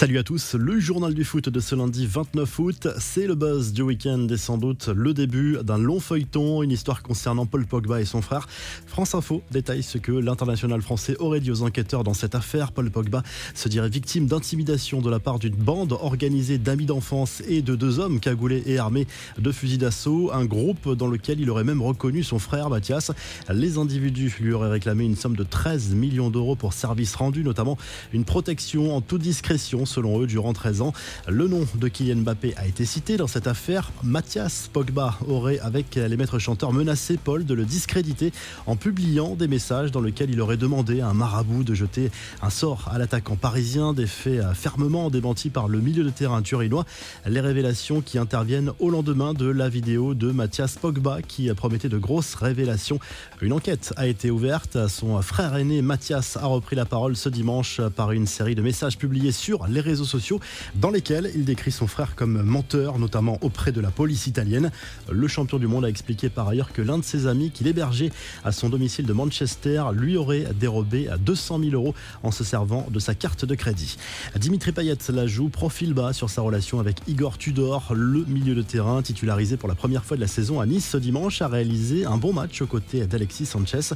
Salut à tous, le journal du foot de ce lundi 29 août, c'est le buzz du week-end et sans doute le début d'un long feuilleton, une histoire concernant Paul Pogba et son frère. France Info détaille ce que l'international français aurait dit aux enquêteurs dans cette affaire. Paul Pogba se dirait victime d'intimidation de la part d'une bande organisée d'amis d'enfance et de deux hommes cagoulés et armés de fusils d'assaut, un groupe dans lequel il aurait même reconnu son frère Mathias. Les individus lui auraient réclamé une somme de 13 millions d'euros pour services rendus, notamment une protection en toute discrétion selon eux durant 13 ans. Le nom de Kylian Mbappé a été cité dans cette affaire. Mathias Pogba aurait, avec les maîtres chanteurs, menacé Paul de le discréditer en publiant des messages dans lesquels il aurait demandé à un marabout de jeter un sort à l'attaquant parisien, des faits fermement démentis par le milieu de terrain turinois. Les révélations qui interviennent au lendemain de la vidéo de Mathias Pogba qui promettait de grosses révélations. Une enquête a été ouverte. Son frère aîné Mathias a repris la parole ce dimanche par une série de messages publiés sur les réseaux sociaux dans lesquels il décrit son frère comme menteur, notamment auprès de la police italienne. Le champion du monde a expliqué par ailleurs que l'un de ses amis qu'il hébergeait à son domicile de Manchester lui aurait dérobé 200 000 euros en se servant de sa carte de crédit. Dimitri Payet la joue profil bas sur sa relation avec Igor Tudor, le milieu de terrain titularisé pour la première fois de la saison à Nice ce dimanche, a réalisé un bon match aux côtés d'Alexis Sanchez.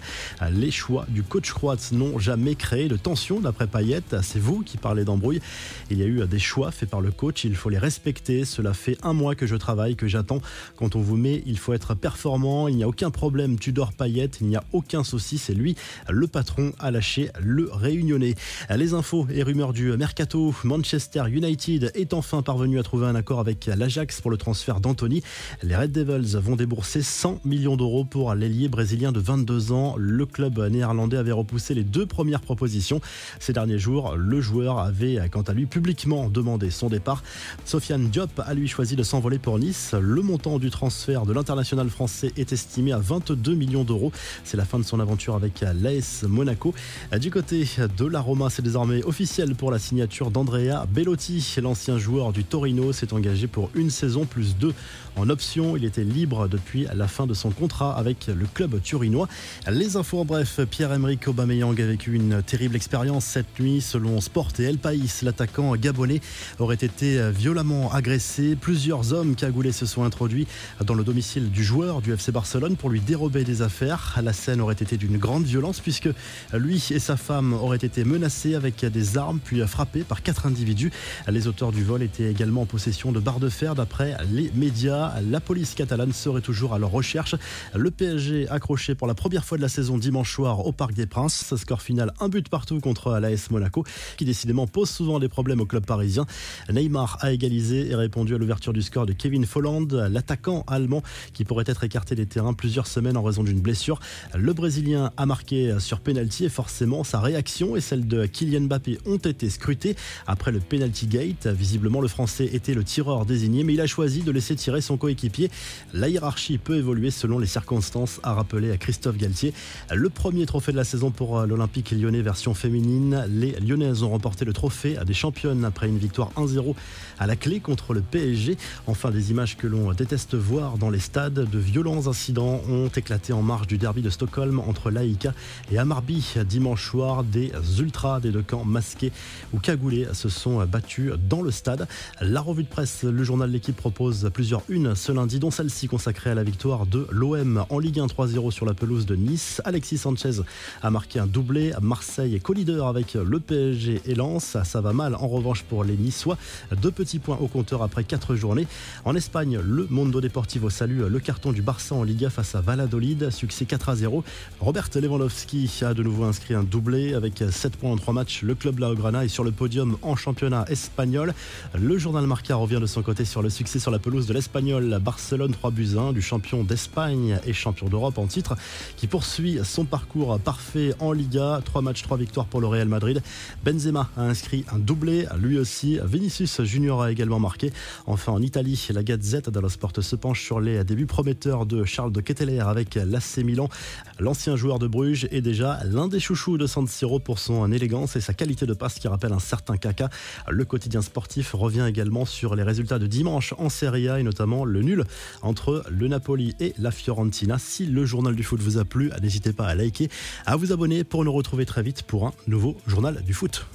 Les choix du coach croate n'ont jamais créé de tension d'après Payet. C'est vous qui parlez d'embrouille. Il y a eu des choix faits par le coach, il faut les respecter. Cela fait un mois que je travaille, que j'attends. Quand on vous met, il faut être performant. Il n'y a aucun problème. Tu dors paillette, il n'y a aucun souci. C'est lui, le patron, à lâcher le réunionnais. Les infos et rumeurs du mercato. Manchester United est enfin parvenu à trouver un accord avec l'Ajax pour le transfert d'Anthony. Les Red Devils vont débourser 100 millions d'euros pour l'ailier brésilien de 22 ans. Le club néerlandais avait repoussé les deux premières propositions. Ces derniers jours, le joueur avait quant à lui publiquement demandé son départ. Sofiane Diop a lui choisi de s'envoler pour Nice. Le montant du transfert de l'international français est estimé à 22 millions d'euros. C'est la fin de son aventure avec l'AS Monaco. Du côté de la Roma, c'est désormais officiel pour la signature d'Andrea Bellotti. L'ancien joueur du Torino s'est engagé pour une saison plus deux en option. Il était libre depuis la fin de son contrat avec le club turinois. Les infos en bref, Pierre-Emerick Aubameyang a vécu une terrible expérience cette nuit selon Sport et El País. L'attaquant gabonais aurait été violemment agressé. Plusieurs hommes cagoulés se sont introduits dans le domicile du joueur du FC Barcelone pour lui dérober des affaires. La scène aurait été d'une grande violence puisque lui et sa femme auraient été menacés avec des armes puis frappés par quatre individus. Les auteurs du vol étaient également en possession de barres de fer d'après les médias. La police catalane serait toujours à leur recherche. Le PSG accroché pour la première fois de la saison dimanche soir au Parc des Princes. Ce score final, un but partout contre l'AS Monaco, qui décidément pose souvent des problèmes au club parisien. Neymar a égalisé et répondu à l'ouverture du score de Kevin Folland, l'attaquant allemand qui pourrait être écarté des terrains plusieurs semaines en raison d'une blessure. Le Brésilien a marqué sur penalty et forcément sa réaction et celle de Kylian Mbappé ont été scrutées après le penalty gate. Visiblement, le Français était le tireur désigné, mais il a choisi de laisser tirer son coéquipier. La hiérarchie peut évoluer selon les circonstances, a rappelé à Christophe Galtier. Le premier trophée de la saison pour l'Olympique lyonnais version féminine. Les Lyonnaises ont remporté le trophée à des championnes après une victoire 1-0 à la clé contre le PSG. Enfin, des images que l'on déteste voir dans les stades. De violents incidents ont éclaté en marge du derby de Stockholm entre l'AIK et Amarby dimanche soir. Des ultras des deux camps masqués ou cagoulés se sont battus dans le stade. La revue de presse, le journal de l'équipe propose plusieurs unes ce lundi, dont celle-ci consacrée à la victoire de l'OM en Ligue 1 3-0 sur la pelouse de Nice. Alexis Sanchez a marqué un doublé. Marseille est co-leader avec le PSG et Lens. Ça va mal en revanche pour les Niçois. Deux petits points au compteur après quatre journées. En Espagne, le Mondo Deportivo salue le carton du Barça en Liga face à Valladolid. Succès 4 0. Robert Lewandowski a de nouveau inscrit un doublé avec 7 points en 3 matchs. Le club Laograna est sur le podium en championnat espagnol. Le journal Marca revient de son côté sur le succès sur la pelouse de l'Espagnol Barcelone 3 buts 1 du champion d'Espagne et champion d'Europe en titre qui poursuit son parcours parfait en Liga. 3 matchs, 3 victoires pour le Real Madrid. Benzema a inscrit un lui aussi. Vinicius Junior a également marqué. Enfin en Italie, la Gazette dello se penche sur les débuts prometteurs de Charles de Ketteler avec l'AC Milan. L'ancien joueur de Bruges est déjà l'un des chouchous de San Siro pour son élégance et sa qualité de passe qui rappelle un certain caca. Le quotidien sportif revient également sur les résultats de dimanche en Serie A et notamment le nul entre le Napoli et la Fiorentina. Si le journal du foot vous a plu, n'hésitez pas à liker, à vous abonner pour nous retrouver très vite pour un nouveau journal du foot.